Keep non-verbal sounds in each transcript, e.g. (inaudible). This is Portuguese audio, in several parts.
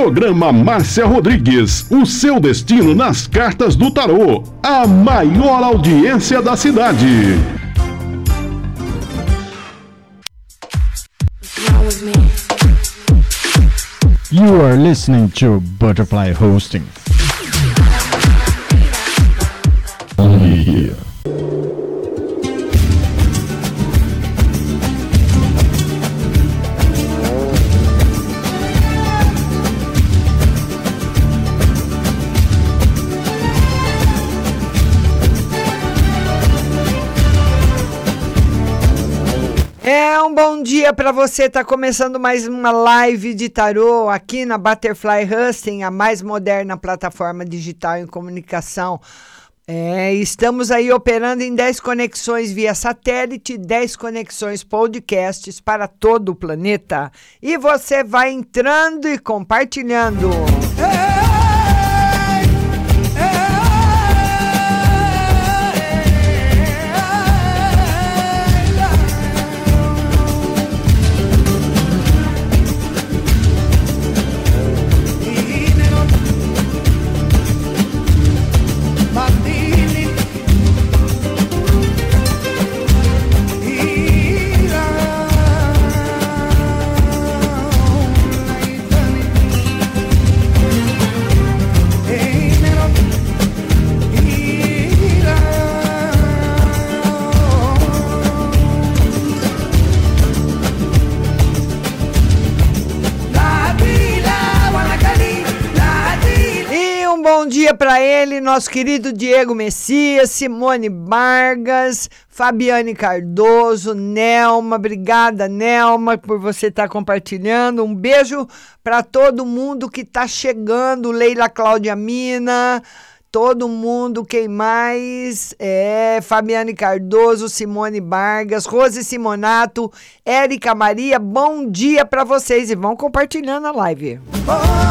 Programa Márcia Rodrigues, o seu destino nas cartas do tarô, a maior audiência da cidade. You are listening to Butterfly Hosting. Only here. Dia para você. Tá começando mais uma live de tarô aqui na Butterfly Husting, a mais moderna plataforma digital em comunicação. É, estamos aí operando em 10 conexões via satélite, 10 conexões podcasts para todo o planeta. E você vai entrando e compartilhando. E ele, nosso querido Diego Messias, Simone Vargas, Fabiane Cardoso, Nelma, obrigada Nelma por você estar compartilhando. Um beijo para todo mundo que está chegando, Leila Cláudia Mina, todo mundo, quem mais? É, Fabiane Cardoso, Simone Vargas, Rose Simonato, Érica Maria, bom dia para vocês e vão compartilhando a live. É,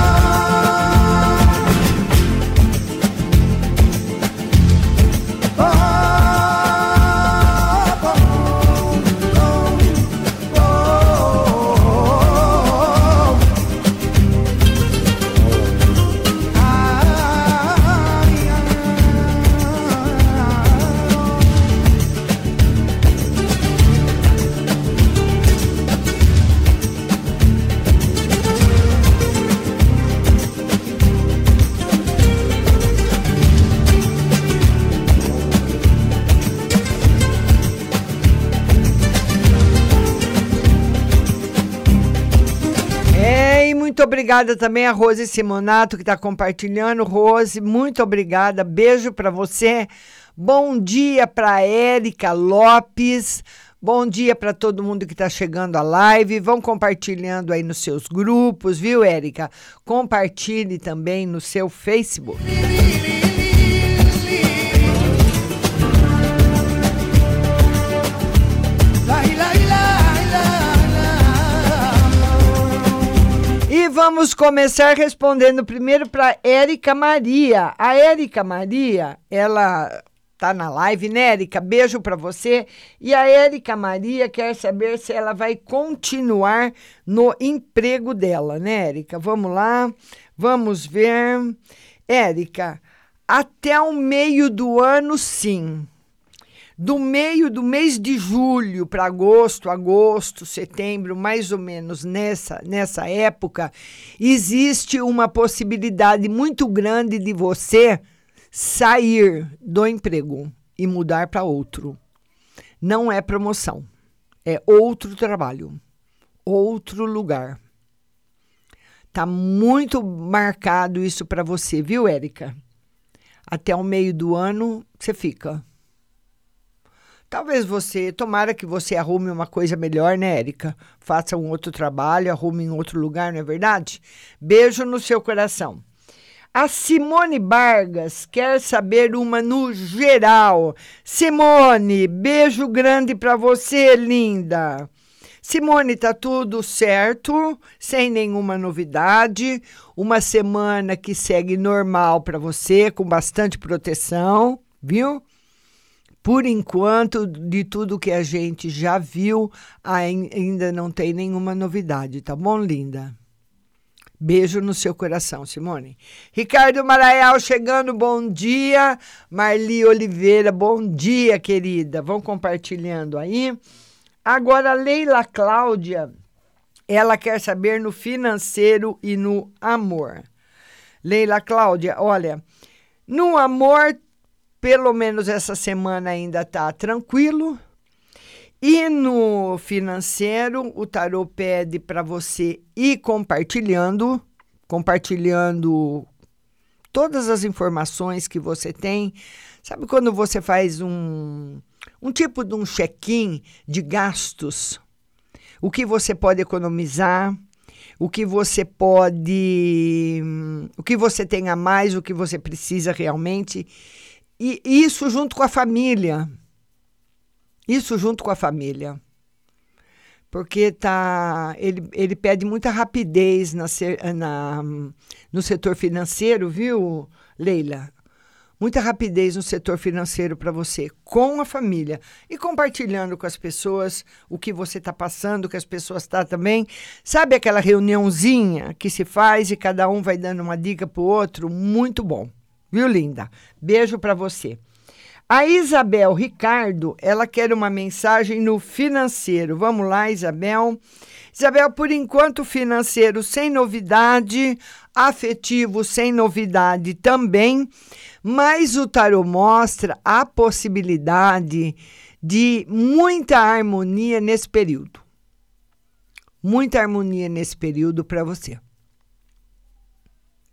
muito obrigada também a Rose Simonato que está compartilhando. Rose, muito obrigada. Beijo para você. Bom dia para Érica Lopes. Bom dia para todo mundo que está chegando à live. Vão compartilhando aí nos seus grupos, viu, Érica? Compartilhe também no seu Facebook. Vamos começar respondendo primeiro para Érica Maria. A Érica Maria, ela tá na live, né, Érica? Beijo para você. E a Érica Maria quer saber se ela vai continuar no emprego dela, né, Érica? Vamos lá, vamos ver. Érica, até o meio do ano, sim do meio do mês de julho para agosto, agosto, setembro, mais ou menos nessa, nessa época, existe uma possibilidade muito grande de você sair do emprego e mudar para outro. Não é promoção, é outro trabalho, outro lugar. Tá muito marcado isso para você, viu, Érica? Até o meio do ano você fica. Talvez você, tomara que você arrume uma coisa melhor, né, Érica? Faça um outro trabalho, arrume em outro lugar, não é verdade? Beijo no seu coração. A Simone Vargas quer saber uma no geral. Simone, beijo grande para você, linda. Simone, tá tudo certo, sem nenhuma novidade. Uma semana que segue normal para você, com bastante proteção, viu? Por enquanto, de tudo que a gente já viu, ainda não tem nenhuma novidade, tá bom, linda? Beijo no seu coração, Simone. Ricardo Maraial chegando, bom dia. Marli Oliveira, bom dia, querida. Vão compartilhando aí. Agora, Leila Cláudia, ela quer saber no financeiro e no amor. Leila Cláudia, olha, no amor, pelo menos essa semana ainda tá tranquilo. E no financeiro, o tarô pede para você ir compartilhando, compartilhando todas as informações que você tem. Sabe quando você faz um, um tipo de um check-in de gastos? O que você pode economizar, o que você pode. o que você tem a mais, o que você precisa realmente. E isso junto com a família. Isso junto com a família. Porque tá, ele, ele pede muita rapidez na, na, no setor financeiro, viu, Leila? Muita rapidez no setor financeiro para você, com a família. E compartilhando com as pessoas o que você está passando, que as pessoas estão tá também. Sabe aquela reuniãozinha que se faz e cada um vai dando uma dica para o outro? Muito bom. Viu, linda? Beijo para você. A Isabel Ricardo, ela quer uma mensagem no financeiro. Vamos lá, Isabel. Isabel, por enquanto, financeiro sem novidade, afetivo sem novidade também, mas o tarot mostra a possibilidade de muita harmonia nesse período. Muita harmonia nesse período para você.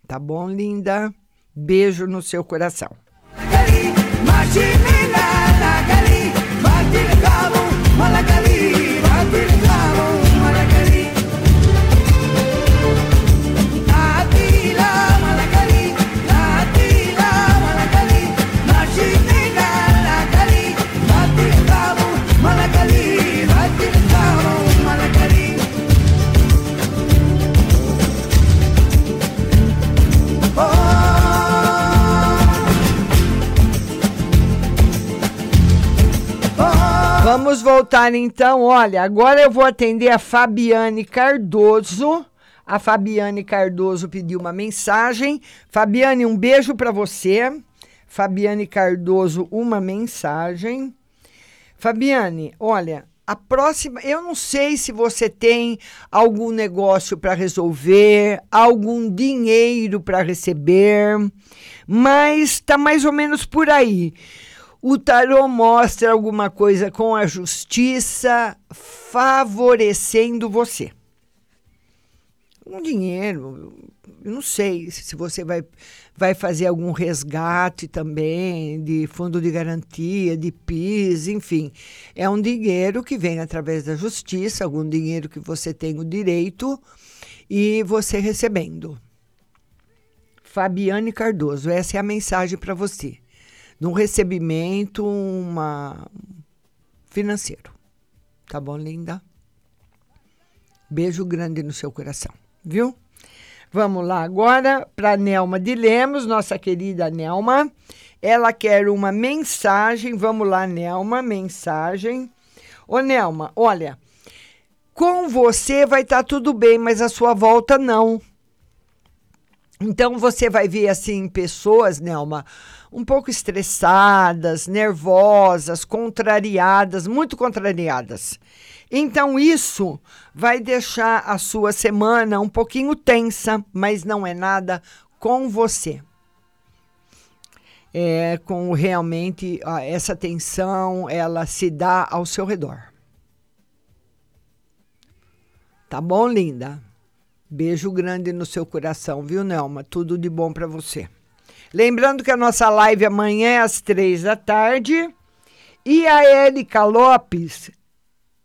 Tá bom, linda? Beijo no seu coração. Chimina Vamos voltar então. Olha, agora eu vou atender a Fabiane Cardoso. A Fabiane Cardoso pediu uma mensagem. Fabiane, um beijo para você. Fabiane Cardoso, uma mensagem. Fabiane, olha, a próxima, eu não sei se você tem algum negócio para resolver, algum dinheiro para receber, mas está mais ou menos por aí o tarô mostra alguma coisa com a justiça favorecendo você. Um dinheiro, não sei se você vai, vai fazer algum resgate também de fundo de garantia, de PIS, enfim. É um dinheiro que vem através da justiça, algum dinheiro que você tem o direito e você recebendo. Fabiane Cardoso, essa é a mensagem para você de um recebimento uma financeiro. Tá bom, linda? Beijo grande no seu coração, viu? Vamos lá agora para Nelma de Lemos, nossa querida Nelma. Ela quer uma mensagem. Vamos lá, Nelma, mensagem. Ô, Nelma, olha, com você vai estar tá tudo bem, mas a sua volta não. Então você vai ver assim pessoas, Nelma, um pouco estressadas, nervosas, contrariadas, muito contrariadas. Então, isso vai deixar a sua semana um pouquinho tensa, mas não é nada com você. É com realmente ó, essa tensão, ela se dá ao seu redor. Tá bom, linda? Beijo grande no seu coração, viu, Nelma? Tudo de bom para você. Lembrando que a nossa live amanhã é às três da tarde. E a Érica Lopes,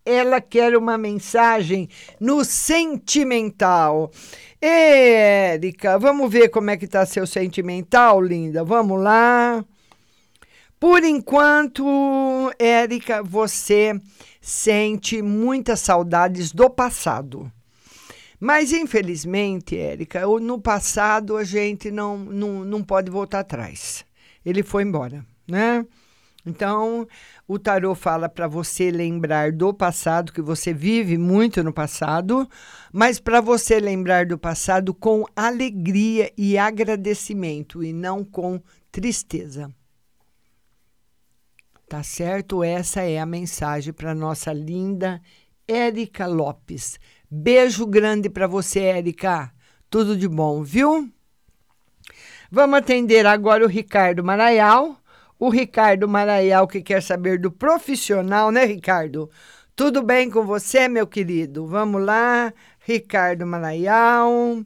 ela quer uma mensagem no sentimental. Érica, vamos ver como é que tá seu sentimental, linda. Vamos lá. Por enquanto, Érica, você sente muitas saudades do passado. Mas, infelizmente, Érica, no passado a gente não, não, não pode voltar atrás. Ele foi embora, né? Então, o tarô fala para você lembrar do passado, que você vive muito no passado, mas para você lembrar do passado com alegria e agradecimento e não com tristeza. Tá certo? Essa é a mensagem para nossa linda Érica Lopes. Beijo grande para você, Érica. Tudo de bom, viu? Vamos atender agora o Ricardo Maraial. O Ricardo Maraial que quer saber do profissional, né, Ricardo? Tudo bem com você, meu querido? Vamos lá, Ricardo Maraial.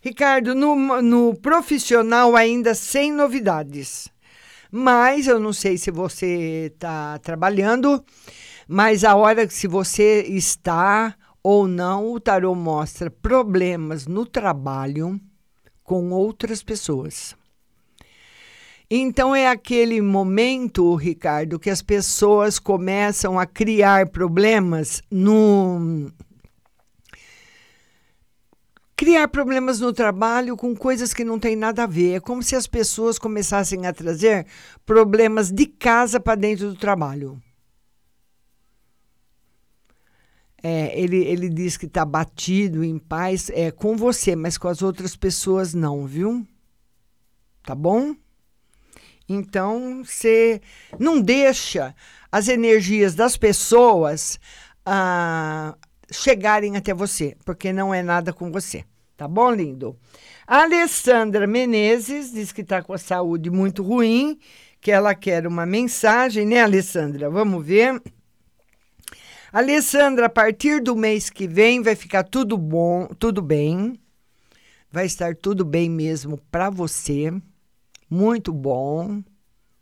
Ricardo, no, no profissional ainda sem novidades. Mas eu não sei se você está trabalhando, mas a hora que se você está ou não, o tarô mostra problemas no trabalho com outras pessoas. Então é aquele momento, Ricardo, que as pessoas começam a criar problemas no criar problemas no trabalho com coisas que não tem nada a ver. É como se as pessoas começassem a trazer problemas de casa para dentro do trabalho. É, ele, ele diz que está batido, em paz, é com você, mas com as outras pessoas não, viu? Tá bom? Então, você não deixa as energias das pessoas ah, chegarem até você, porque não é nada com você. Tá bom, lindo? A Alessandra Menezes diz que está com a saúde muito ruim, que ela quer uma mensagem, né, Alessandra? Vamos ver. Alessandra, a partir do mês que vem vai ficar tudo bom, tudo bem. Vai estar tudo bem mesmo para você. Muito bom,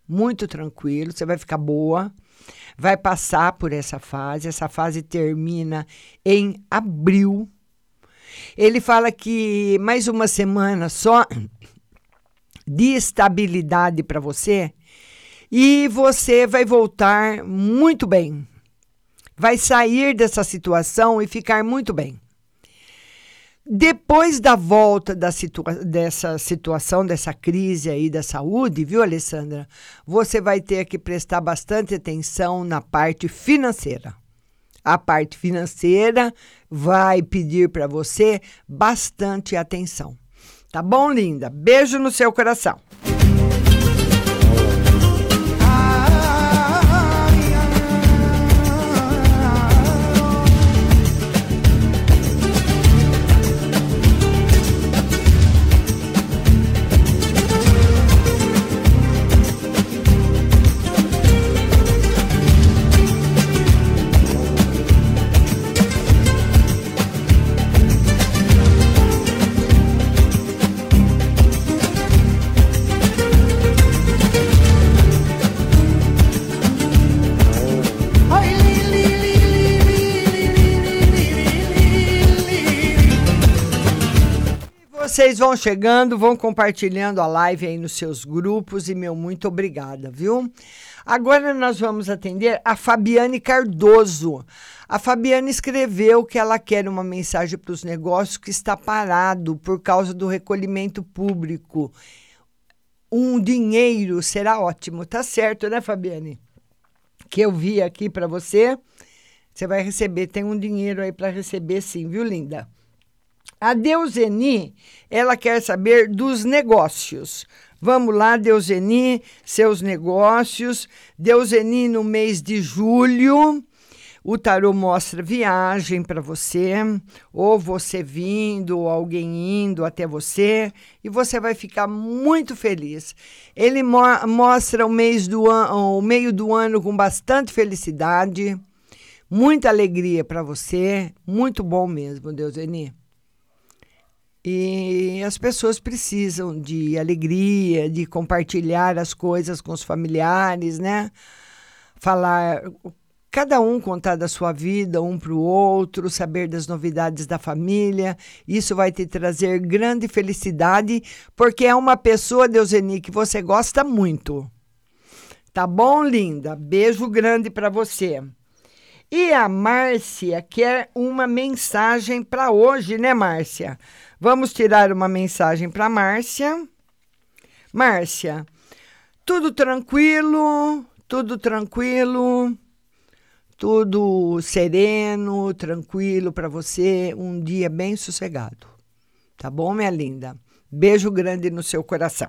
muito tranquilo, você vai ficar boa. Vai passar por essa fase. Essa fase termina em abril. Ele fala que mais uma semana só de estabilidade para você e você vai voltar muito bem vai sair dessa situação e ficar muito bem. Depois da volta da situa dessa situação, dessa crise aí da saúde, viu, Alessandra? Você vai ter que prestar bastante atenção na parte financeira. A parte financeira vai pedir para você bastante atenção. Tá bom, linda? Beijo no seu coração. Vocês vão chegando, vão compartilhando a live aí nos seus grupos e meu muito obrigada, viu? Agora nós vamos atender a Fabiane Cardoso. A Fabiane escreveu que ela quer uma mensagem para os negócios que está parado por causa do recolhimento público. Um dinheiro será ótimo, tá certo, né, Fabiane? Que eu vi aqui para você. Você vai receber, tem um dinheiro aí para receber sim, viu, linda? A Deuseni, ela quer saber dos negócios. Vamos lá, Deuseni, seus negócios. Deuseni, no mês de julho, o tarô mostra viagem para você, ou você vindo, ou alguém indo até você, e você vai ficar muito feliz. Ele mo mostra o mês do o meio do ano com bastante felicidade, muita alegria para você, muito bom mesmo, Deuseni. E as pessoas precisam de alegria, de compartilhar as coisas com os familiares, né? Falar, cada um contar da sua vida um para o outro, saber das novidades da família. Isso vai te trazer grande felicidade, porque é uma pessoa, Deuseni, que você gosta muito. Tá bom, linda? Beijo grande para você. E a Márcia quer uma mensagem para hoje, né, Márcia? Vamos tirar uma mensagem para Márcia. Márcia, tudo tranquilo, tudo tranquilo, tudo sereno, tranquilo para você, um dia bem sossegado. Tá bom, minha linda? Beijo grande no seu coração.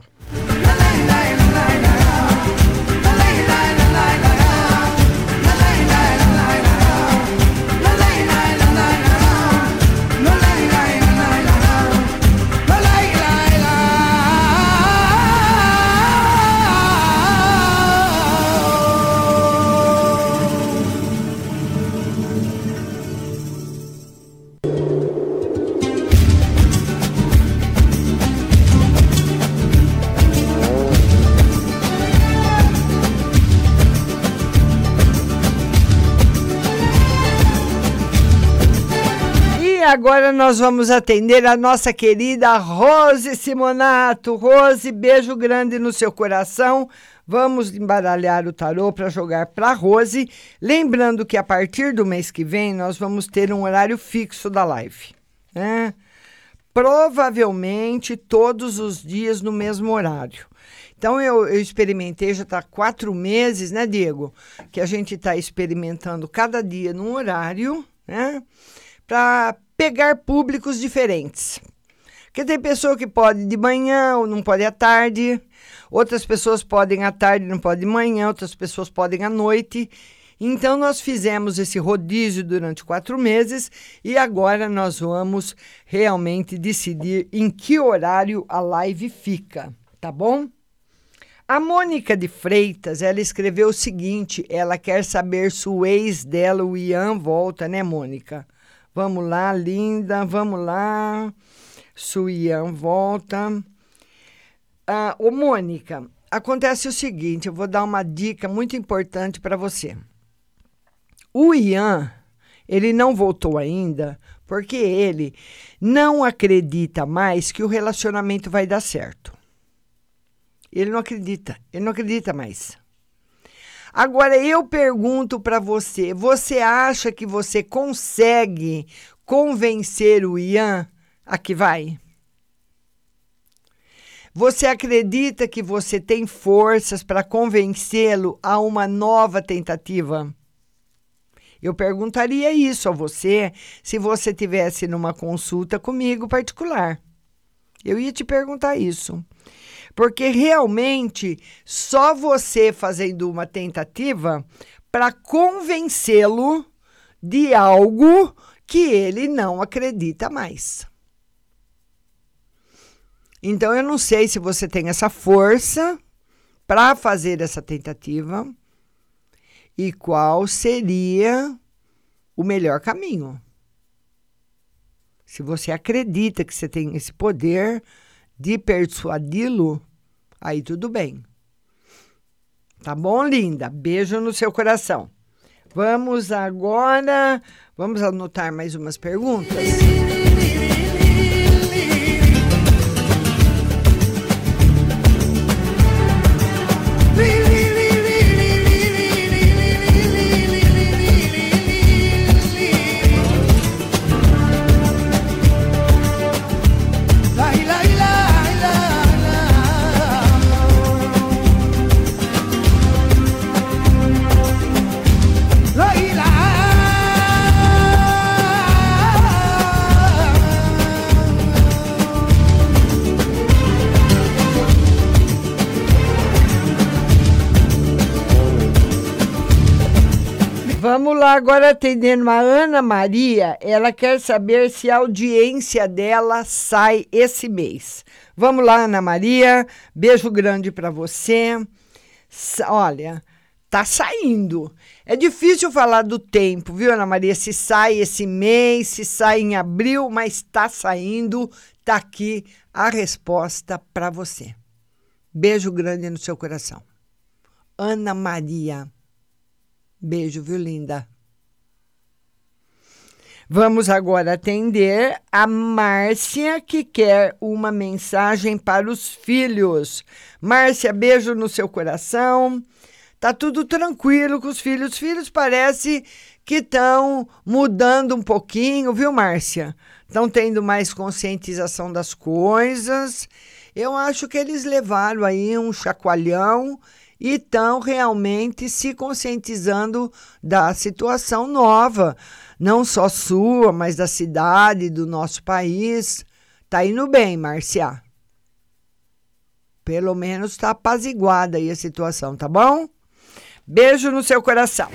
Agora nós vamos atender a nossa querida Rose Simonato. Rose, beijo grande no seu coração. Vamos embaralhar o tarô para jogar para Rose. Lembrando que a partir do mês que vem nós vamos ter um horário fixo da live. Né? Provavelmente todos os dias no mesmo horário. Então eu, eu experimentei, já está quatro meses, né, Diego? Que a gente está experimentando cada dia num horário, né? Para pegar públicos diferentes. Porque tem pessoa que pode de manhã ou não pode à tarde, outras pessoas podem à tarde, não podem de manhã, outras pessoas podem à noite. Então, nós fizemos esse rodízio durante quatro meses e agora nós vamos realmente decidir em que horário a live fica, tá bom? A Mônica de Freitas, ela escreveu o seguinte: ela quer saber se o ex dela, o Ian, volta, né, Mônica? Vamos lá, linda, vamos lá. Suian volta. Ah, ô, Mônica, acontece o seguinte: eu vou dar uma dica muito importante para você. O Ian, ele não voltou ainda porque ele não acredita mais que o relacionamento vai dar certo. Ele não acredita, ele não acredita mais. Agora eu pergunto para você: você acha que você consegue convencer o Ian a que vai? Você acredita que você tem forças para convencê-lo a uma nova tentativa? Eu perguntaria isso a você se você tivesse numa consulta comigo particular. Eu ia te perguntar isso. Porque realmente só você fazendo uma tentativa para convencê-lo de algo que ele não acredita mais. Então eu não sei se você tem essa força para fazer essa tentativa e qual seria o melhor caminho. Se você acredita que você tem esse poder, de persuadi-lo, aí tudo bem. Tá bom, linda? Beijo no seu coração. Vamos agora, vamos anotar mais umas perguntas. Agora atendendo a Ana Maria, ela quer saber se a audiência dela sai esse mês. Vamos lá, Ana Maria, beijo grande para você. Olha, tá saindo. É difícil falar do tempo, viu, Ana Maria? Se sai esse mês, se sai em abril, mas tá saindo, tá aqui a resposta para você. Beijo grande no seu coração. Ana Maria. Beijo, viu, linda? Vamos agora atender a Márcia, que quer uma mensagem para os filhos. Márcia, beijo no seu coração. Tá tudo tranquilo com os filhos. Os filhos parece que estão mudando um pouquinho, viu, Márcia? Estão tendo mais conscientização das coisas. Eu acho que eles levaram aí um chacoalhão e estão realmente se conscientizando da situação nova, não só sua, mas da cidade, do nosso país. Tá indo bem, Márcia. Pelo menos está apaziguada aí a situação, tá bom? Beijo no seu coração.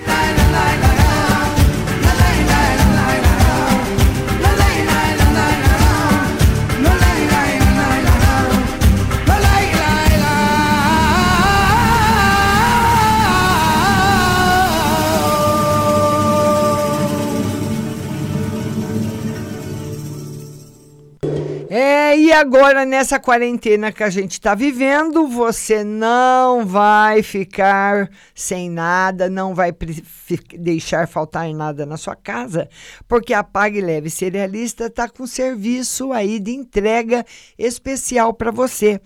Agora nessa quarentena que a gente está vivendo, você não vai ficar sem nada, não vai deixar faltar nada na sua casa, porque a Pague Leve Cerealista está com serviço aí de entrega especial para você.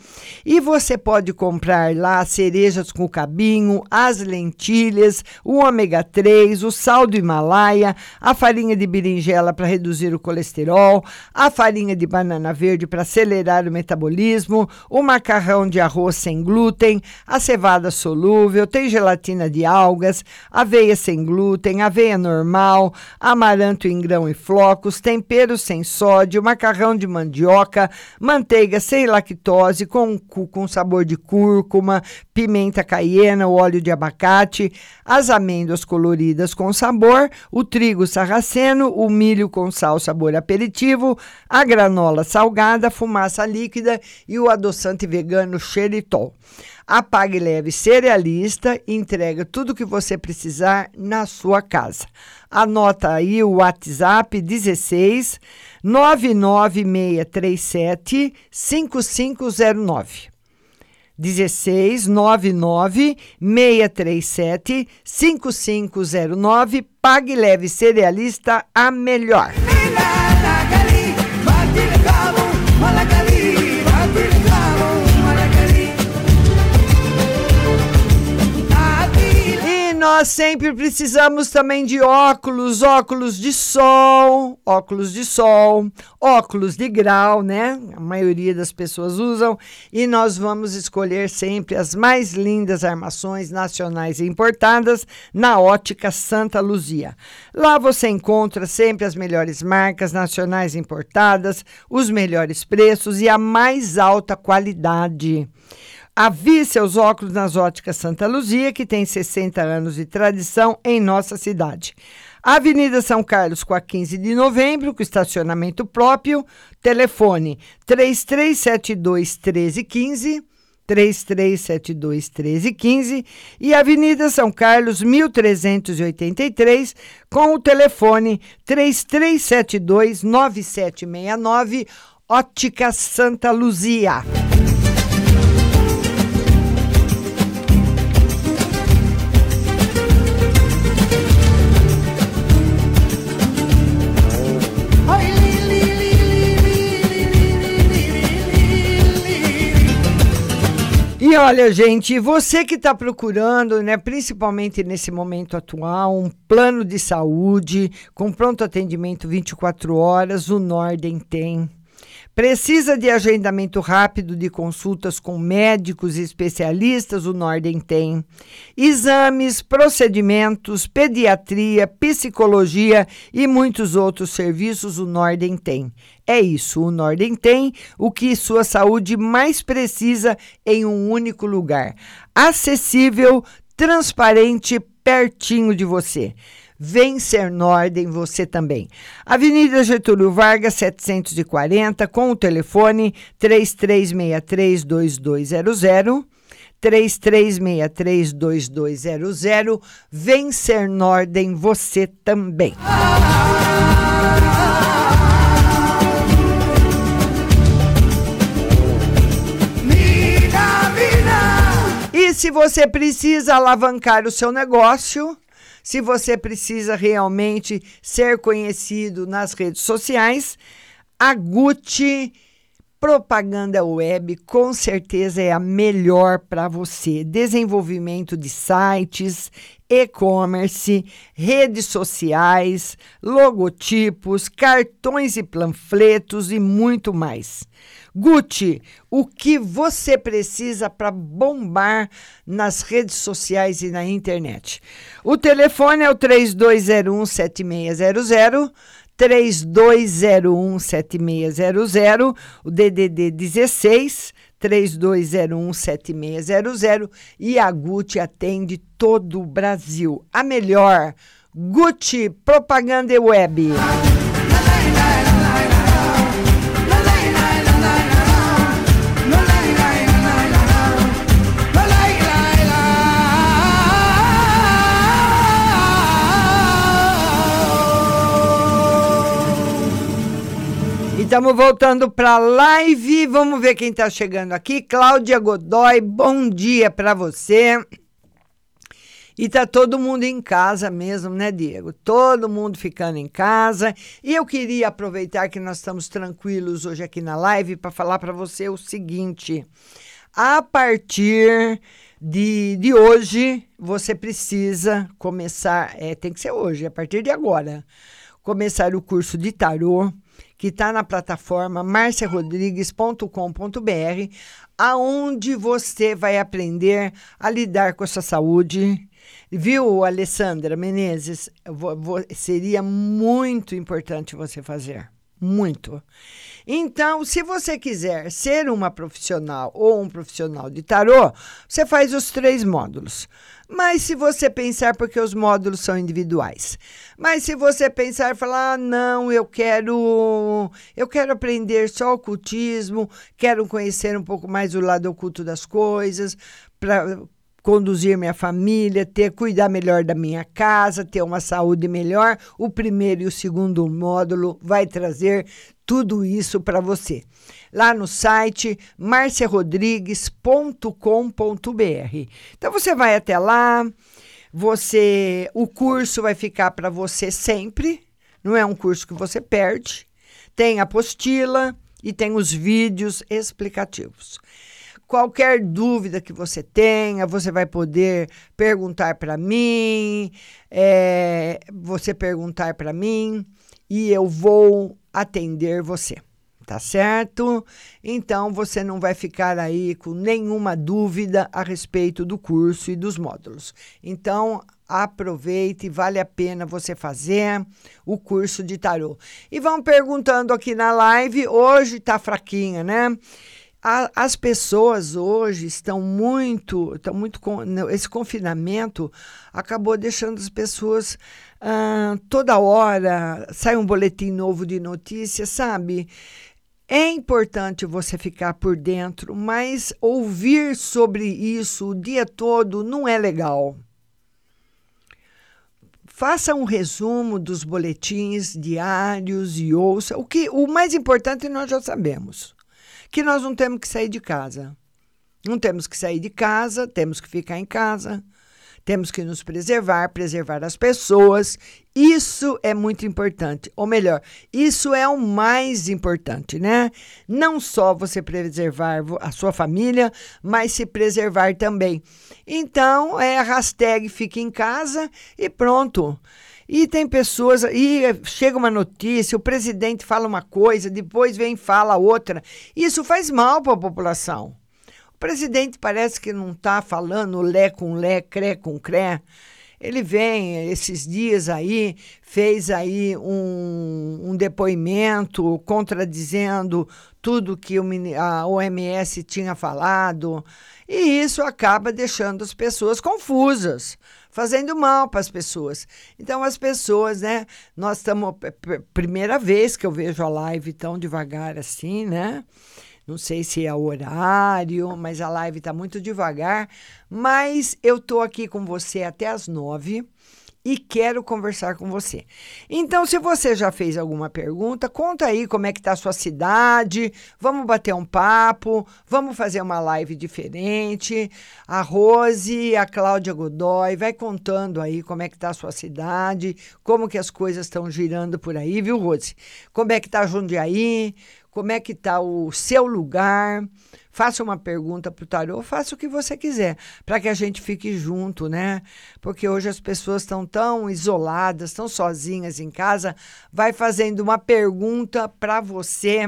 E você pode comprar lá cerejas com cabinho, as lentilhas, o ômega 3, o sal do Himalaia, a farinha de berinjela para reduzir o colesterol, a farinha de banana verde para acelerar o metabolismo, o macarrão de arroz sem glúten, a cevada solúvel, tem gelatina de algas, aveia sem glúten, aveia normal, amaranto em grão e flocos, tempero sem sódio, macarrão de mandioca, manteiga sem lactose, com, com sabor de cúrcuma, pimenta caiena, óleo de abacate, as amêndoas coloridas com sabor, o trigo sarraceno, o milho com sal sabor aperitivo, a granola salgada, salgada, fumaça líquida e o adoçante vegano xeritol. A Leve Cerealista entrega tudo o que você precisar na sua casa. Anota aí o WhatsApp 16 99637 5509. 16 99 637 5509. Pague Leve Cerealista, a melhor. Nós sempre precisamos também de óculos, óculos de sol, óculos de sol, óculos de grau, né? A maioria das pessoas usam e nós vamos escolher sempre as mais lindas armações nacionais e importadas na Ótica Santa Luzia. Lá você encontra sempre as melhores marcas nacionais importadas, os melhores preços e a mais alta qualidade. Avie seus óculos nas óticas Santa Luzia, que tem 60 anos de tradição em nossa cidade. Avenida São Carlos, com a 15 de novembro, com estacionamento próprio. Telefone 3372 1315. 3372 1315 e Avenida São Carlos 1383 com o telefone 3372 9769 Ótica Santa Luzia. E olha, gente, você que está procurando, né, principalmente nesse momento atual, um plano de saúde com pronto atendimento 24 horas, o Norden tem. Precisa de agendamento rápido de consultas com médicos e especialistas? O Norden tem. Exames, procedimentos, pediatria, psicologia e muitos outros serviços o Norden tem. É isso, o Norden tem o que sua saúde mais precisa em um único lugar. Acessível, transparente, pertinho de você. Vencer Nordem você também. Avenida Getúlio Vargas, 740, com o telefone 33632200. 33632200. Vem Vencer Nordem você também. E se você precisa alavancar o seu negócio, se você precisa realmente ser conhecido nas redes sociais, a Gucci Propaganda web com certeza é a melhor para você. Desenvolvimento de sites, e-commerce, redes sociais, logotipos, cartões e panfletos e muito mais. Gucci, o que você precisa para bombar nas redes sociais e na internet? O telefone é o 3201 7600 3201 7600, o DDD 16 3201 7600 e a Gucci atende todo o Brasil. A melhor Gucci Propaganda Web. Estamos voltando para a live. Vamos ver quem está chegando aqui. Cláudia Godoy, bom dia para você. E tá todo mundo em casa mesmo, né, Diego? Todo mundo ficando em casa. E eu queria aproveitar que nós estamos tranquilos hoje aqui na live para falar para você o seguinte: a partir de, de hoje, você precisa começar, é, tem que ser hoje, a partir de agora, começar o curso de tarô que está na plataforma marciarodrigues.com.br, aonde você vai aprender a lidar com a sua saúde. Viu, Alessandra Menezes? Vou, vou, seria muito importante você fazer. Muito. Então, se você quiser ser uma profissional ou um profissional de tarô, você faz os três módulos. Mas se você pensar, porque os módulos são individuais. Mas se você pensar e falar, ah, não, eu quero, eu quero aprender só ocultismo, quero conhecer um pouco mais o lado oculto das coisas, para conduzir minha família, ter cuidar melhor da minha casa, ter uma saúde melhor, o primeiro e o segundo módulo vai trazer tudo isso para você. Lá no site marciarodrigues.com.br. Então você vai até lá, você o curso vai ficar para você sempre, não é um curso que você perde. Tem apostila e tem os vídeos explicativos. Qualquer dúvida que você tenha, você vai poder perguntar para mim, é, você perguntar para mim e eu vou atender você. Tá certo? Então você não vai ficar aí com nenhuma dúvida a respeito do curso e dos módulos. Então aproveite, vale a pena você fazer o curso de tarô. E vão perguntando aqui na live, hoje tá fraquinha, né? A, as pessoas hoje estão muito, estão muito esse confinamento acabou deixando as pessoas ah, toda hora sai um boletim novo de notícias, sabe? É importante você ficar por dentro, mas ouvir sobre isso o dia todo não é legal. Faça um resumo dos boletins diários e ouça. O que o mais importante nós já sabemos que nós não temos que sair de casa. Não temos que sair de casa, temos que ficar em casa, temos que nos preservar, preservar as pessoas. Isso é muito importante. Ou melhor, isso é o mais importante, né? Não só você preservar a sua família, mas se preservar também. Então, é a hashtag fique em casa e pronto. E tem pessoas, e chega uma notícia, o presidente fala uma coisa, depois vem e fala outra. Isso faz mal para a população. O presidente parece que não está falando lé com lé, cré com cré. Ele vem esses dias aí, fez aí um, um depoimento contradizendo tudo que a OMS tinha falado. E isso acaba deixando as pessoas confusas fazendo mal para as pessoas. Então, as pessoas, né? Nós estamos. Primeira vez que eu vejo a live tão devagar assim, né? Não sei se é o horário, mas a live está muito devagar. Mas eu estou aqui com você até as nove. e quero conversar com você. Então, se você já fez alguma pergunta, conta aí como é que está a sua cidade, vamos bater um papo, vamos fazer uma live diferente. A Rose, a Cláudia Godoy, vai contando aí como é que está a sua cidade, como que as coisas estão girando por aí, viu, Rose? Como é que está Jundiaí, como é que está o seu lugar. Faça uma pergunta para o tarô, faça o que você quiser, para que a gente fique junto, né? Porque hoje as pessoas estão tão isoladas, tão sozinhas em casa. Vai fazendo uma pergunta para você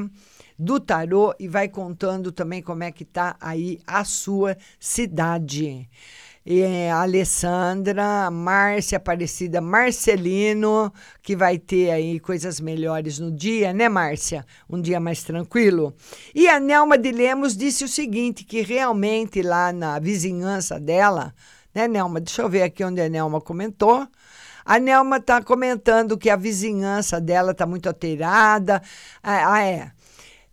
do tarô e vai contando também como é que tá aí a sua cidade a Alessandra, Márcia Aparecida, Marcelino, que vai ter aí coisas melhores no dia, né, Márcia? Um dia mais tranquilo. E a Nelma de Lemos disse o seguinte: que realmente lá na vizinhança dela, né, Nelma? Deixa eu ver aqui onde a Nelma comentou. A Nelma está comentando que a vizinhança dela está muito alterada. Ah, ah é.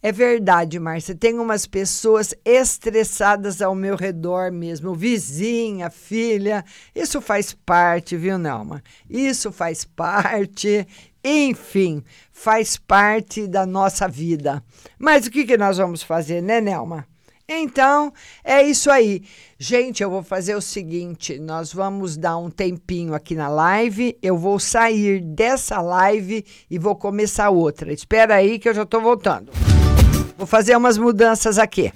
É verdade, Márcia. Tem umas pessoas estressadas ao meu redor mesmo. Vizinha, filha. Isso faz parte, viu, Nelma? Isso faz parte. Enfim, faz parte da nossa vida. Mas o que, que nós vamos fazer, né, Nelma? Então, é isso aí. Gente, eu vou fazer o seguinte: nós vamos dar um tempinho aqui na live. Eu vou sair dessa live e vou começar outra. Espera aí que eu já estou voltando. Vou fazer umas mudanças aqui.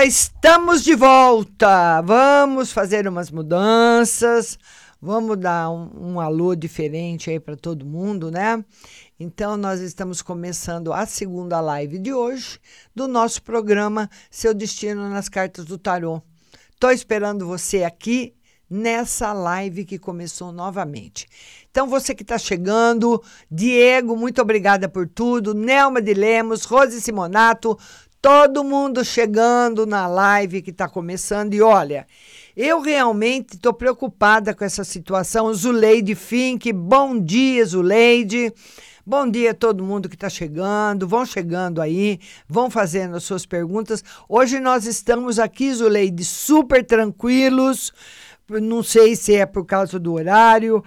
Já estamos de volta. Vamos fazer umas mudanças. Vamos dar um, um alô diferente aí para todo mundo, né? Então, nós estamos começando a segunda live de hoje do nosso programa Seu Destino nas Cartas do Tarô. Tô esperando você aqui nessa live que começou novamente. Então, você que está chegando, Diego, muito obrigada por tudo. Nelma de Lemos, Rose Simonato, todo mundo chegando na live que está começando. E olha, eu realmente estou preocupada com essa situação. Zuleide Fink, bom dia, Zuleide. Bom dia a todo mundo que está chegando. Vão chegando aí, vão fazendo as suas perguntas. Hoje nós estamos aqui, Zuleide, super tranquilos. Não sei se é por causa do horário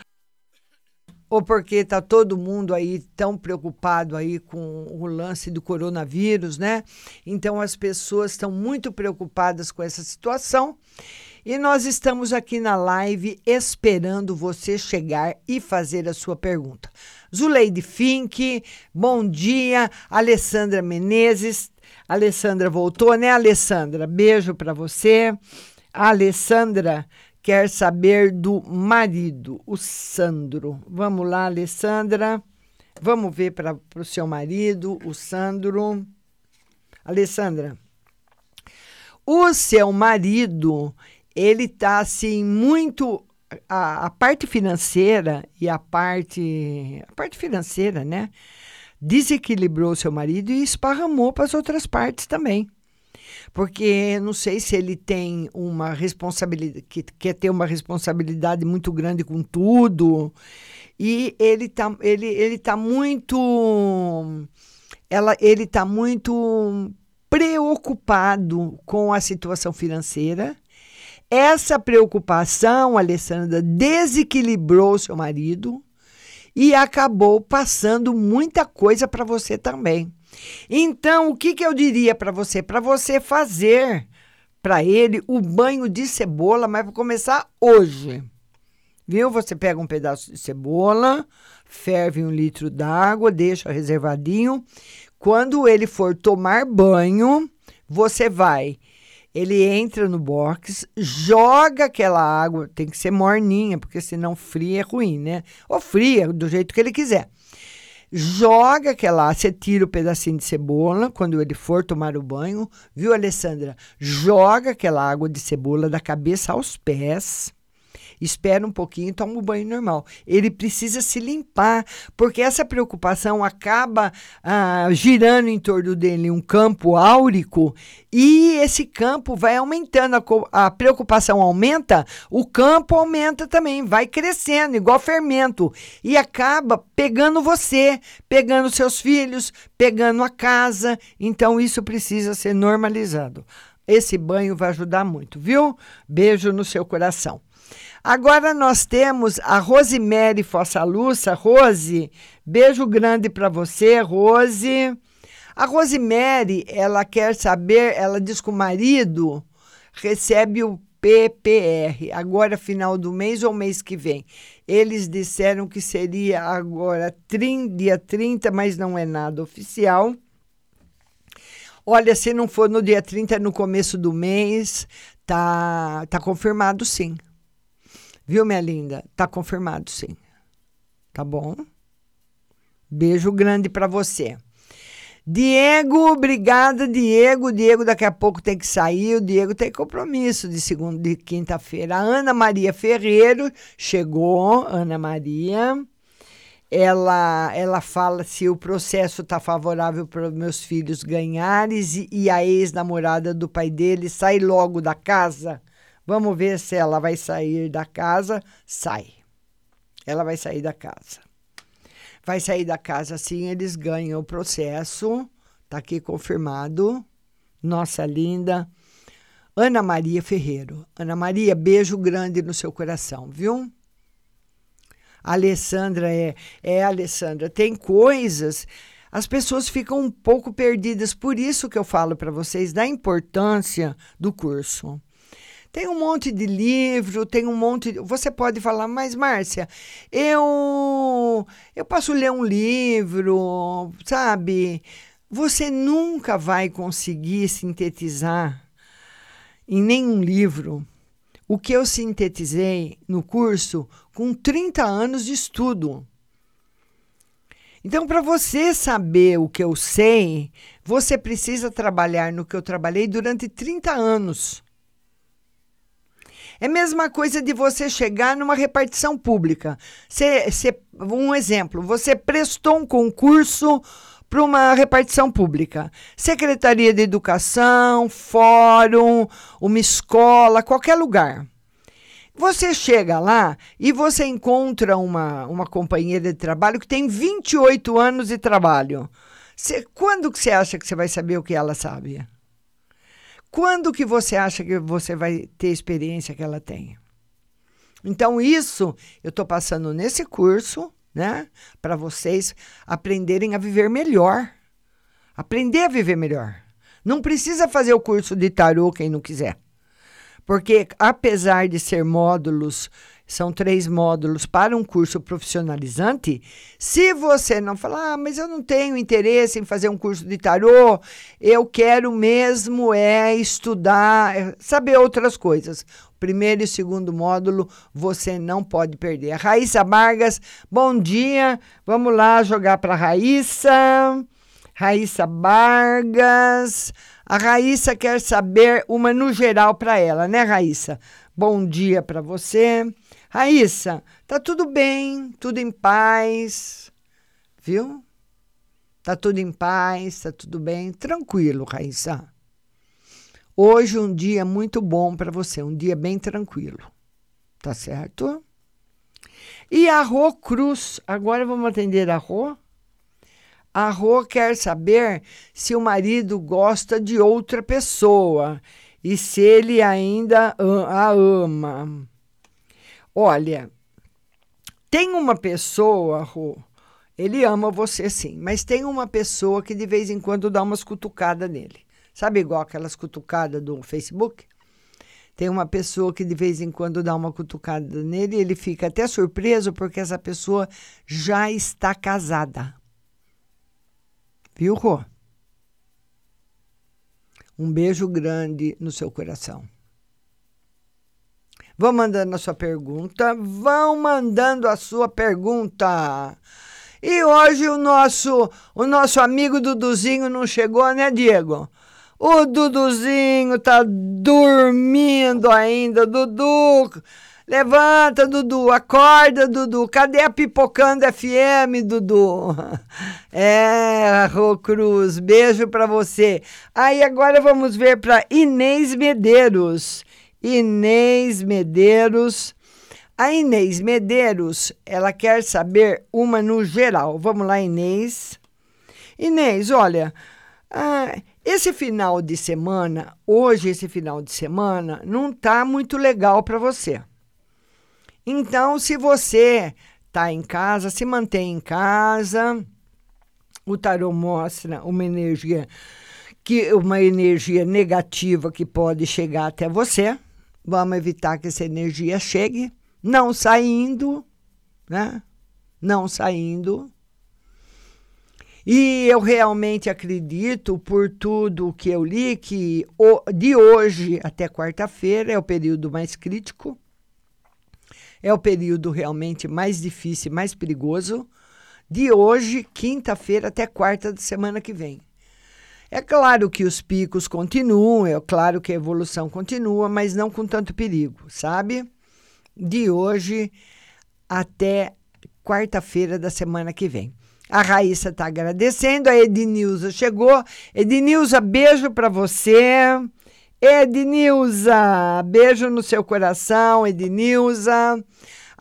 ou porque está todo mundo aí tão preocupado aí com o lance do coronavírus, né? Então as pessoas estão muito preocupadas com essa situação. E nós estamos aqui na live esperando você chegar e fazer a sua pergunta. Zuleide Fink, bom dia. Alessandra Menezes. Alessandra voltou, né, Alessandra? Beijo para você. Alessandra quer saber do marido, o Sandro. Vamos lá, Alessandra. Vamos ver para o seu marido, o Sandro. Alessandra, o seu marido, ele está assim muito a, a, parte financeira e a parte a parte financeira, né? Desequilibrou seu marido e esparramou para as outras partes também porque não sei se ele tem uma responsabilidade, que quer ter uma responsabilidade muito grande com tudo, e ele tá, ele, ele tá muito, ela, ele tá muito preocupado com a situação financeira. Essa preocupação, Alessandra, desequilibrou seu marido e acabou passando muita coisa para você também. Então, o que, que eu diria para você? Para você fazer para ele o banho de cebola, mas para começar hoje. Viu? Você pega um pedaço de cebola, ferve um litro d'água, deixa reservadinho. Quando ele for tomar banho, você vai. Ele entra no box, joga aquela água, tem que ser morninha, porque senão fria é ruim, né? Ou fria, do jeito que ele quiser joga aquela, você tira o pedacinho de cebola quando ele for tomar o banho, viu, Alessandra? Joga aquela água de cebola da cabeça aos pés espera um pouquinho toma o banho normal. Ele precisa se limpar, porque essa preocupação acaba ah, girando em torno dele um campo áurico e esse campo vai aumentando, a, a preocupação aumenta, o campo aumenta também, vai crescendo, igual fermento, e acaba pegando você, pegando seus filhos, pegando a casa. Então, isso precisa ser normalizado. Esse banho vai ajudar muito, viu? Beijo no seu coração. Agora nós temos a Rosemary Fossa Luça. Rose, beijo grande para você, Rose. A Rosemary, ela quer saber, ela diz que o marido recebe o PPR, agora final do mês ou mês que vem. Eles disseram que seria agora 30, dia 30, mas não é nada oficial. Olha, se não for no dia 30, é no começo do mês, tá, tá confirmado sim. Viu, minha linda? Tá confirmado, sim. Tá bom? Beijo grande para você. Diego, obrigada, Diego. Diego daqui a pouco tem que sair. O Diego tem compromisso de segunda, de quinta-feira. A Ana Maria Ferreiro chegou. Ana Maria. Ela, ela fala se o processo está favorável para meus filhos ganharem e, e a ex-namorada do pai dele sai logo da casa. Vamos ver se ela vai sair da casa. Sai. Ela vai sair da casa. Vai sair da casa sim, eles ganham o processo. Tá aqui confirmado. Nossa linda. Ana Maria Ferreiro. Ana Maria, beijo grande no seu coração, viu? Alessandra é, é Alessandra. Tem coisas, as pessoas ficam um pouco perdidas. Por isso que eu falo para vocês da importância do curso. Tem um monte de livro, tem um monte. De... Você pode falar, mas Márcia, eu eu posso ler um livro, sabe? Você nunca vai conseguir sintetizar em nenhum livro o que eu sintetizei no curso com 30 anos de estudo. Então, para você saber o que eu sei, você precisa trabalhar no que eu trabalhei durante 30 anos. É a mesma coisa de você chegar numa repartição pública. Um exemplo, você prestou um concurso para uma repartição pública. Secretaria de Educação, fórum, uma escola, qualquer lugar. Você chega lá e você encontra uma, uma companheira de trabalho que tem 28 anos de trabalho. Quando que você acha que você vai saber o que ela sabe? Quando que você acha que você vai ter a experiência que ela tem? Então, isso eu estou passando nesse curso, né? Para vocês aprenderem a viver melhor. Aprender a viver melhor. Não precisa fazer o curso de tarô quem não quiser. Porque, apesar de ser módulos, são três módulos para um curso profissionalizante, se você não falar, ah, mas eu não tenho interesse em fazer um curso de tarô, eu quero mesmo é estudar, é saber outras coisas. Primeiro e segundo módulo você não pode perder. Raíssa Vargas, bom dia. Vamos lá jogar para Raíssa. Raíssa Vargas. A Raíssa quer saber uma no geral para ela, né, Raíssa? Bom dia para você. Raíssa, tá tudo bem, tudo em paz, viu? Tá tudo em paz, tá tudo bem, tranquilo, Raíssa. Hoje um dia muito bom para você, um dia bem tranquilo, tá certo? E a Rô Cruz, agora vamos atender a Rô? A Rô quer saber se o marido gosta de outra pessoa e se ele ainda a ama. Olha, tem uma pessoa, Rô, ele ama você sim, mas tem uma pessoa que de vez em quando dá umas cutucadas nele. Sabe igual aquelas cutucadas do Facebook? Tem uma pessoa que de vez em quando dá uma cutucada nele e ele fica até surpreso porque essa pessoa já está casada. Viu, Rô? Um beijo grande no seu coração. Vão mandando a sua pergunta. Vão mandando a sua pergunta. E hoje o nosso, o nosso amigo Duduzinho não chegou, né, Diego? O Duduzinho tá dormindo ainda. Dudu, levanta, Dudu. Acorda, Dudu. Cadê a Pipocando FM, Dudu? (laughs) É, Rô Cruz, beijo para você. Aí agora vamos ver para Inês Medeiros. Inês Medeiros. A Inês Medeiros, ela quer saber uma no geral. Vamos lá, Inês. Inês, olha, ah, esse final de semana, hoje esse final de semana, não tá muito legal para você. Então, se você tá em casa, se mantém em casa. O tarô mostra uma energia que uma energia negativa que pode chegar até você. Vamos evitar que essa energia chegue, não saindo, né? Não saindo. E eu realmente acredito, por tudo que eu li, que de hoje até quarta-feira é o período mais crítico, é o período realmente mais difícil, mais perigoso. De hoje, quinta-feira, até quarta da semana que vem. É claro que os picos continuam, é claro que a evolução continua, mas não com tanto perigo, sabe? De hoje até quarta-feira da semana que vem. A Raíssa está agradecendo, a Ednilza chegou. Ednilza, beijo para você. Ednilza, beijo no seu coração, Ednilza.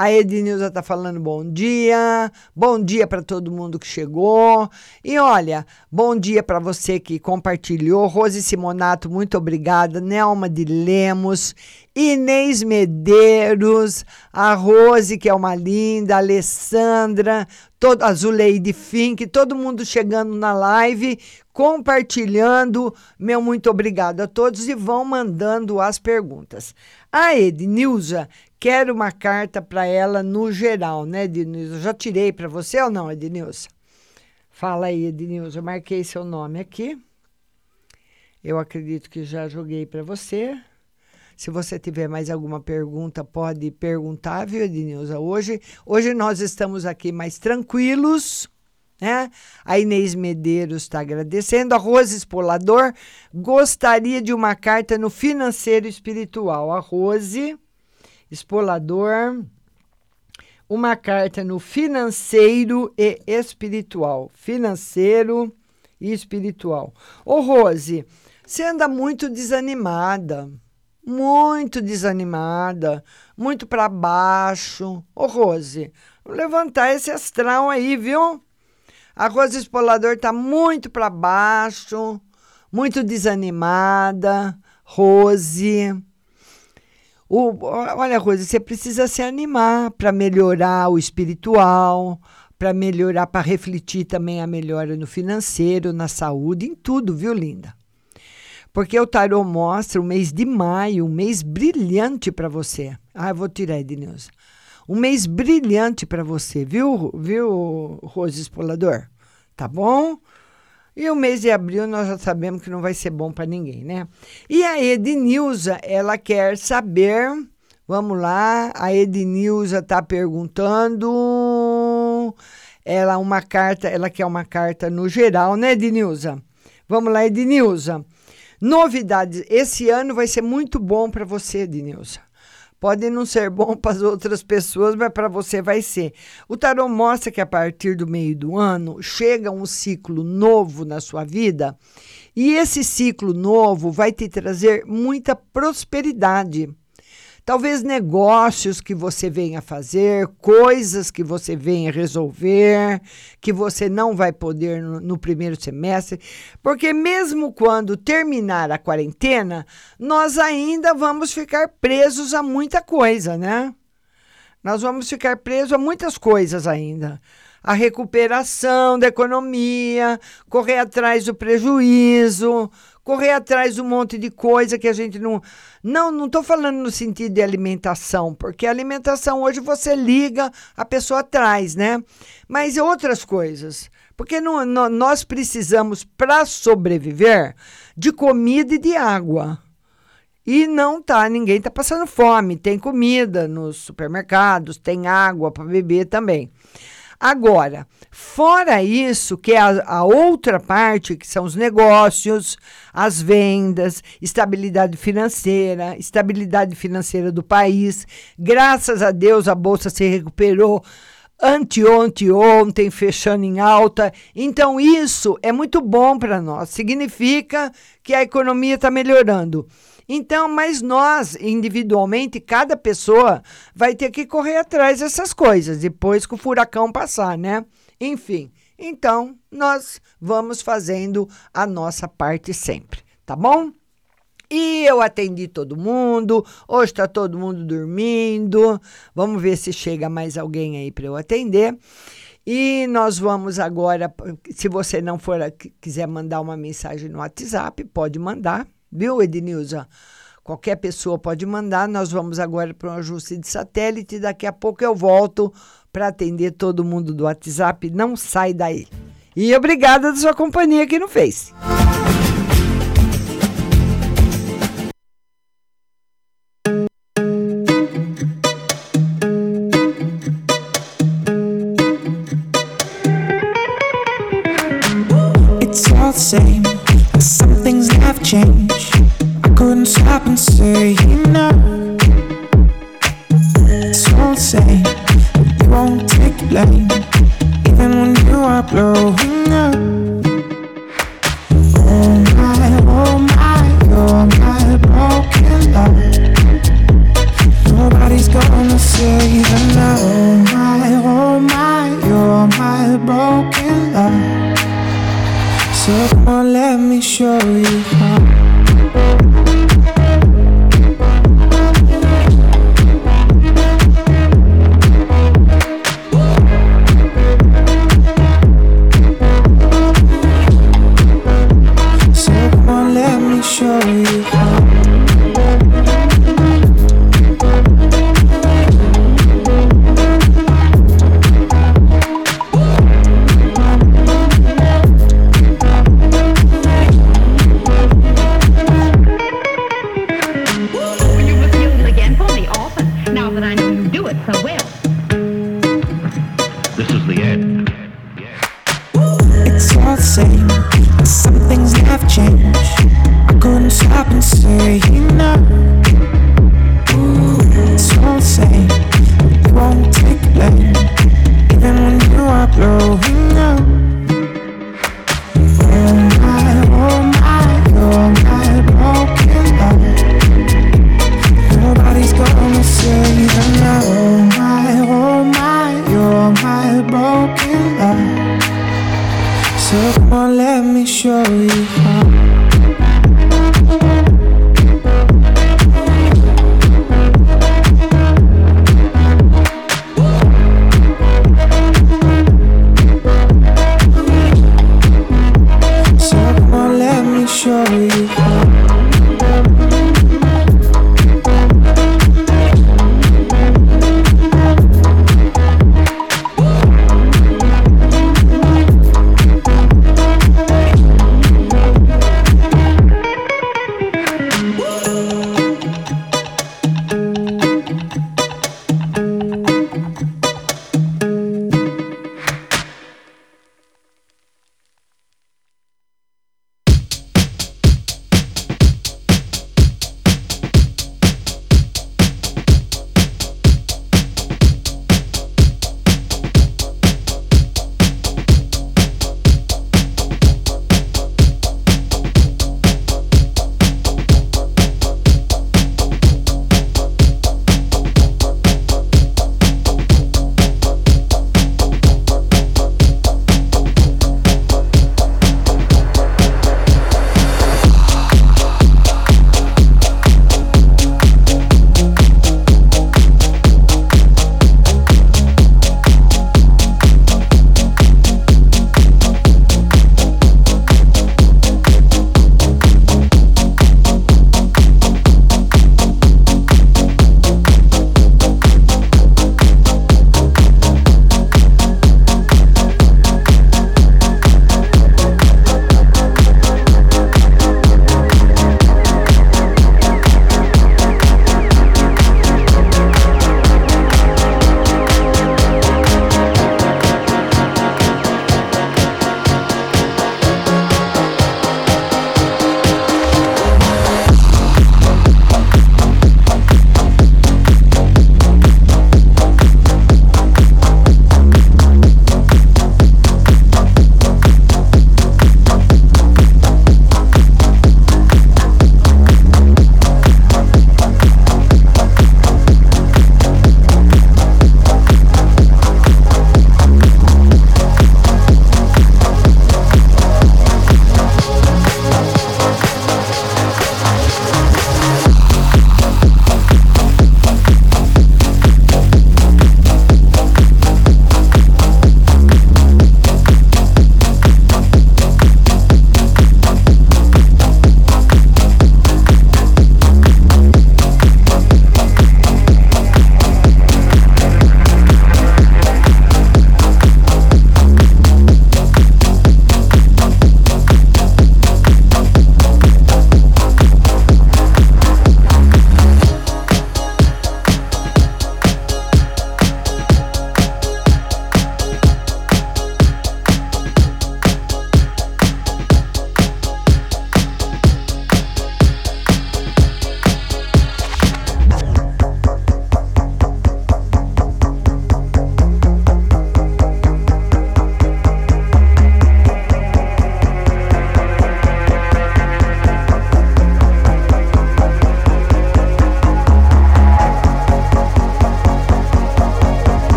A Ednilza está falando bom dia. Bom dia para todo mundo que chegou. E olha, bom dia para você que compartilhou. Rose Simonato, muito obrigada. Nelma de Lemos, Inês Medeiros, a Rose, que é uma linda, a Alessandra, todo, a Zuleide Fink, todo mundo chegando na live, compartilhando. Meu muito obrigado a todos e vão mandando as perguntas. A Ednilza quer uma carta para ela no geral, né, Ednilza? Já tirei para você ou não, Ednilza? Fala aí, Ednilza. Eu marquei seu nome aqui. Eu acredito que já joguei para você. Se você tiver mais alguma pergunta, pode perguntar, viu, Ednilza? Hoje, hoje nós estamos aqui mais tranquilos, né? A Inês Medeiros está agradecendo. A Rose Espolador gostaria de uma carta no financeiro espiritual. A Rose Espolador. Uma carta no financeiro e espiritual. Financeiro e espiritual. Ô, Rose, você anda muito desanimada. Muito desanimada. Muito para baixo. Ô, Rose, levantar esse astral aí, viu? A Rose Espolador tá muito para baixo. Muito desanimada. Rose. O, olha, Rose, você precisa se animar para melhorar o espiritual, para melhorar, para refletir também a melhora no financeiro, na saúde, em tudo, viu, linda? Porque o tarô mostra o mês de maio, um mês brilhante para você. Ah, eu vou tirar, Ednilson. Um mês brilhante para você, viu, viu, Rose Espolador? Tá bom? E o mês de abril nós já sabemos que não vai ser bom para ninguém, né? E a Ednilza, ela quer saber. Vamos lá, a Ednilza está perguntando. Ela uma carta, ela quer uma carta no geral, né, Ednilza? Vamos lá, Ednilza. Novidades. Esse ano vai ser muito bom para você, Ednilza. Pode não ser bom para as outras pessoas, mas para você vai ser. O tarot mostra que a partir do meio do ano chega um ciclo novo na sua vida, e esse ciclo novo vai te trazer muita prosperidade. Talvez negócios que você venha fazer, coisas que você venha resolver, que você não vai poder no, no, primeiro semestre, porque mesmo quando terminar a quarentena, nós ainda vamos ficar presos a muita coisa, né? Nós vamos ficar presos a muitas coisas ainda a recuperação da economia, correr atrás do prejuízo, correr atrás de um monte de coisa que a gente não. Não, não estou falando no sentido de alimentação, porque alimentação hoje você liga, a pessoa traz, né? Mas outras coisas. Porque não, não, nós precisamos, para sobreviver, de comida e de água. E não tá, ninguém está passando fome. Tem comida nos supermercados, tem água para beber também. Agora, fora isso, que é a, a, outra parte, que são os negócios, as vendas, estabilidade financeira, estabilidade financeira do país. Graças a Deus a bolsa se recuperou anteontem, ontem, fechando em alta. Então, isso é muito bom para nós. Significa que a economia está melhorando. Então, mas nós, individualmente, cada pessoa vai ter que correr atrás dessas coisas depois que o furacão passar, né? Enfim, então nós vamos fazendo a nossa parte sempre, tá bom? E eu atendi todo mundo. Hoje está todo mundo dormindo. Vamos ver se chega mais alguém aí para eu atender. E nós vamos agora, se você não for quiser mandar uma mensagem no WhatsApp, pode mandar, viu, Ednilza? Qualquer pessoa pode mandar. Nós vamos agora para um ajuste de satélite. Daqui a pouco eu volto para atender todo mundo do WhatsApp. Não sai daí. E obrigada da sua companhia aqui no Face. Broken love. So come on, let me show you how.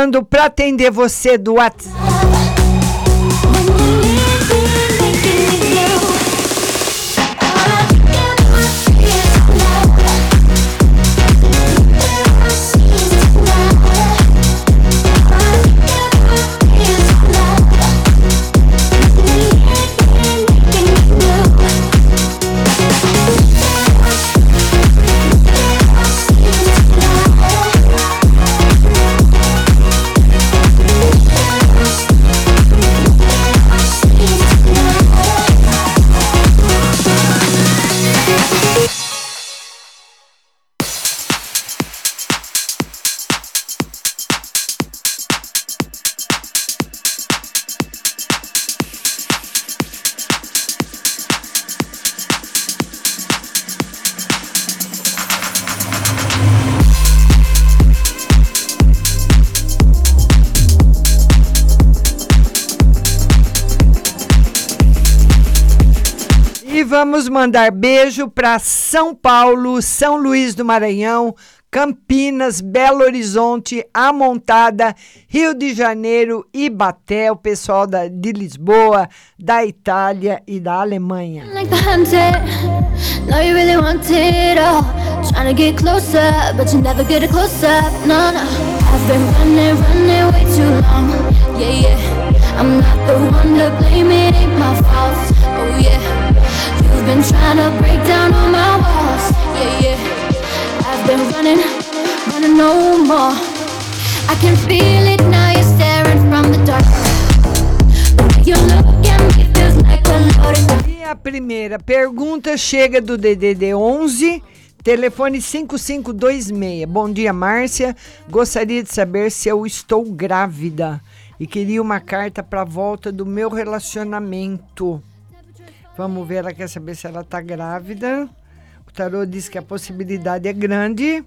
Voltando para atender você do WhatsApp. Mandar beijo para São Paulo, São Luís do Maranhão, Campinas, Belo Horizonte, Amontada, Rio de Janeiro, Ibaté, o pessoal da, de Lisboa, da Itália e da Alemanha. I'm not the one to blame, it ain't my fault. Oh, yeah. Been trying to break down all my walls. Yeah, yeah. I've been running, running no more. I can feel it now, you're staring from the dark. You look. E a primeira pergunta chega do DDD 11, telefone 5526. Bom dia, Márcia. Gostaria de saber se eu estou grávida e queria uma carta para volta do meu relacionamento. Vamos ver, ela quer saber se ela está grávida. O tarô diz que a possibilidade é grande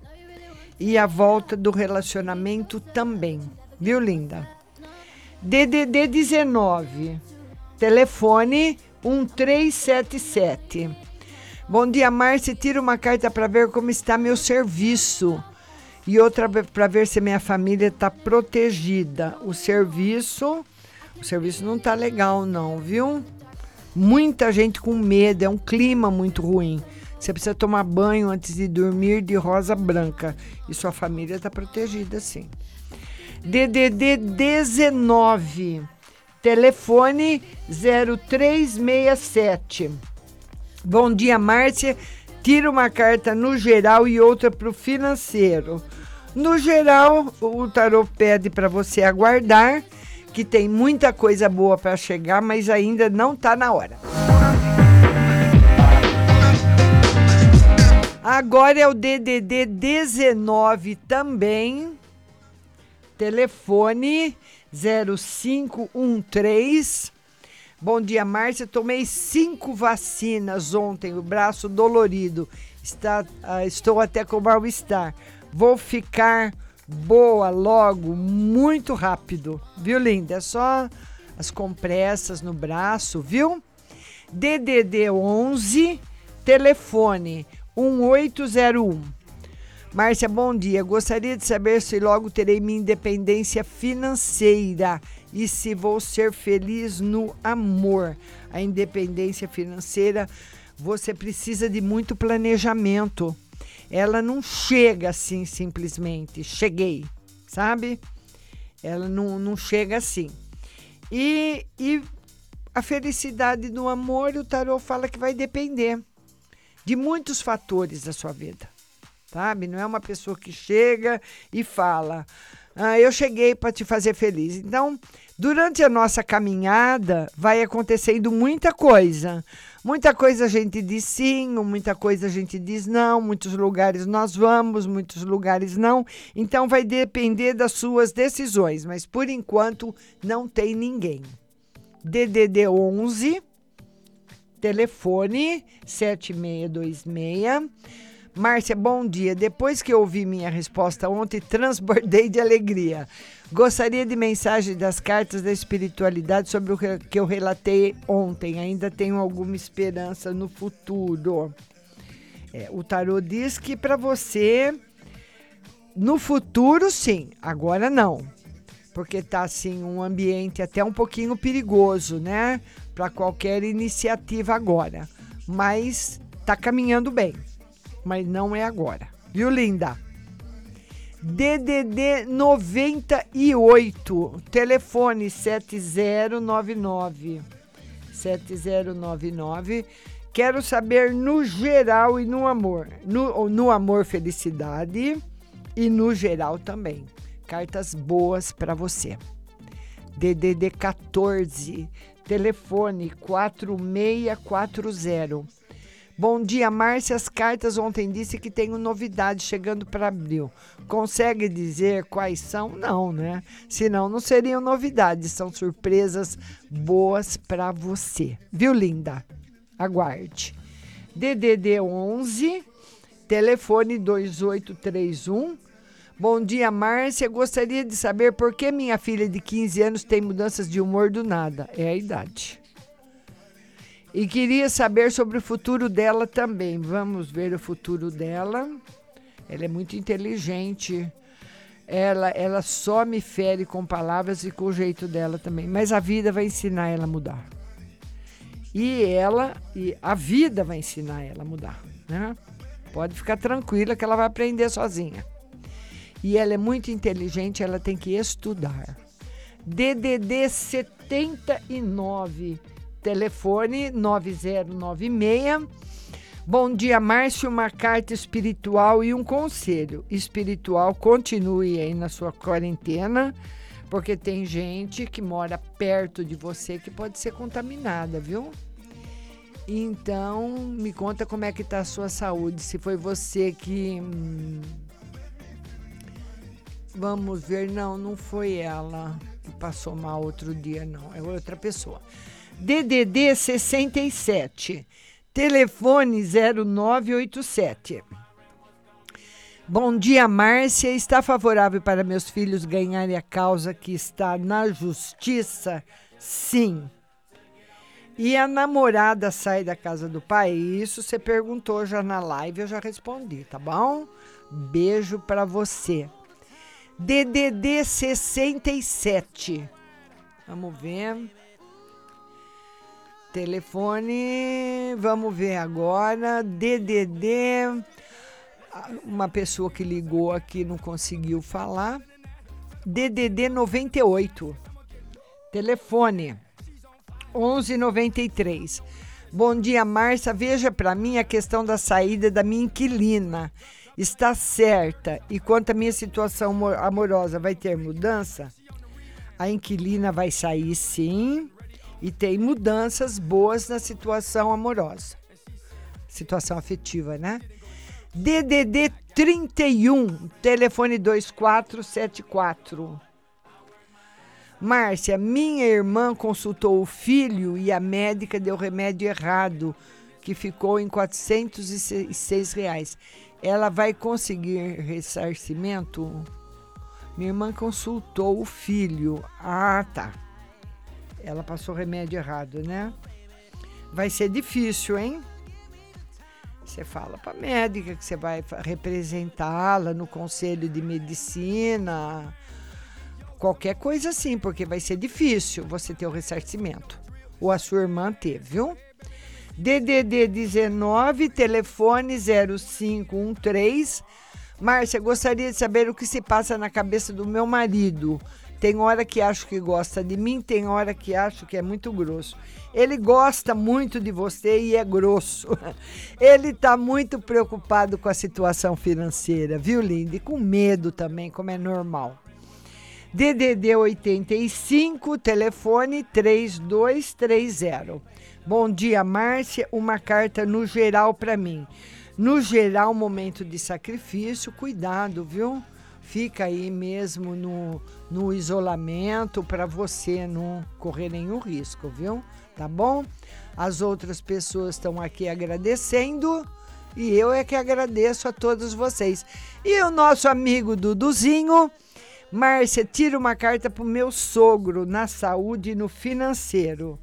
e a volta do relacionamento também. Viu, linda? DDD 19, telefone 1377. Bom dia, Márcia. Tira uma carta para ver como está meu serviço. E outra para ver se minha família está protegida. O serviço. O serviço não está legal, não, viu? Muita gente com medo, é um clima muito ruim. Você precisa tomar banho antes de dormir de rosa branca. E sua família está protegida, sim. DDD 19, telefone 0367. Bom dia, Márcia. Tira uma carta no geral e outra para o financeiro. No geral, o tarô pede para você aguardar, que tem muita coisa boa para chegar, mas ainda não está na hora. Agora é o DDD 19 também. Telefone 0513. Bom dia, Márcia. Tomei cinco vacinas ontem, o braço dolorido. Está, ah, estou até com mal-estar. Vou ficar boa logo, muito rápido. Viu, linda? É só as compressas no braço, viu? DDD 11, telefone 1801. Márcia, bom dia. Gostaria de saber se logo terei minha independência financeira e se vou ser feliz no amor. A independência financeira, você precisa de muito planejamento. Ela não chega assim simplesmente. Cheguei, sabe? Ela não, não chega assim. E, e a felicidade no amor, o tarô fala que vai depender de muitos fatores da sua vida, sabe? Não é uma pessoa que chega e fala, ah, eu cheguei para te fazer feliz. Então, durante a nossa caminhada, vai acontecendo muita coisa. Muita coisa a gente diz sim, muita coisa a gente diz não, muitos lugares nós vamos, muitos lugares não. Então, vai depender das suas decisões, mas por enquanto não tem ninguém. DDD 11 telefone 7626. Márcia, bom dia. Depois que eu ouvi minha resposta ontem, (laughs) transbordei de alegria. Gostaria de mensagem das cartas da espiritualidade sobre o que eu relatei ontem. Ainda tenho alguma esperança no futuro. É, o tarô diz que para você, no futuro, sim, agora não. Porque tá assim um ambiente até um pouquinho perigoso, né? para qualquer iniciativa agora. Mas tá caminhando bem. Mas não é agora. Viu, linda? DDD 98, telefone 7099. 7099. Quero saber no geral e no amor. No, no amor, felicidade e no geral também. Cartas boas para você. DDD 14, telefone 4640. Bom dia, Márcia. As cartas ontem disse que tem novidade chegando para abril. Consegue dizer quais são? Não, né? Senão não seriam novidades, são surpresas boas para você. Viu, linda? Aguarde. DDD 11, telefone 2831 Bom dia, Márcia. Gostaria de saber por que minha filha de 15 anos tem mudanças de humor do nada. É a idade. E queria saber sobre o futuro dela também. Vamos ver o futuro dela. Ela é muito inteligente. Ela, ela só me fere com palavras e com o jeito dela também. Mas a vida vai ensinar ela a mudar. E ela, e a vida vai ensinar ela a mudar. Né? Pode ficar tranquila que ela vai aprender sozinha. E ela é muito inteligente, ela tem que estudar. DDD 79, telefone 9096. Bom dia, Márcio. Uma carta espiritual e um conselho espiritual. Continue aí na sua quarentena, porque tem gente que mora perto de você que pode ser contaminada, viu? Então, me conta como é que tá a sua saúde. Se foi você que. Hum, vamos ver, não, não foi ela que passou mal outro dia, não. É outra pessoa. DDD 67, telefone 0987. Bom dia, Márcia. Está favorável para meus filhos ganharem a causa que está na justiça? Sim. E a namorada sai da casa do pai? Isso você perguntou já na live, eu já respondi, tá bom? Beijo para você. DDD 67. Vamos ver. Telefone, vamos ver agora. DDD. Uma pessoa que ligou aqui não conseguiu falar. DDD 98. Telefone 1193. Bom dia, Márcia. Veja para mim a questão da saída da minha inquilina. Está certa? E quanto à minha situação amorosa, vai ter mudança? A inquilina vai sair sim. E tem mudanças boas na situação amorosa. Situação afetiva, né? DDD 31, telefone 2474. Márcia, minha irmã consultou o filho e a médica deu remédio errado, que ficou em 406 reais. Ela vai conseguir ressarcimento? Minha irmã consultou o filho. Ah, tá. Ela passou remédio errado, né? Vai ser difícil, hein? Você fala para a médica que você vai representá-la no conselho de medicina Qualquer coisa assim, porque vai ser difícil você ter o ressarcimento. Ou a sua irmã teve, viu? DDD 19, telefone 0513. Márcia, gostaria de saber o que se passa na cabeça do meu marido. Tem hora que acho que gosta de mim, tem hora que acho que é muito grosso. Ele gosta muito de você e é grosso. (laughs) Ele está muito preocupado com a situação financeira, viu, Linda? E com medo também, como é normal. DDD 85, telefone 3230. Bom dia, Márcia. Uma carta no geral para mim. No geral, momento de sacrifício, cuidado, viu? Fica aí mesmo no, no isolamento para você não correr nenhum risco, viu? Tá bom? As outras pessoas estão aqui agradecendo e eu é que agradeço a todos vocês. E o nosso amigo Duduzinho Márcia, tira uma carta para o meu sogro na saúde e no financeiro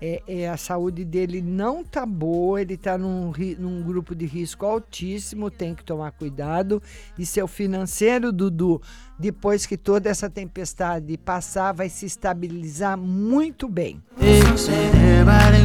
é, é, a saúde dele não tá boa, ele tá num, num grupo de risco altíssimo, tem que tomar cuidado. E seu financeiro, Dudu, depois que toda essa tempestade passar, vai se estabilizar muito bem. Everybody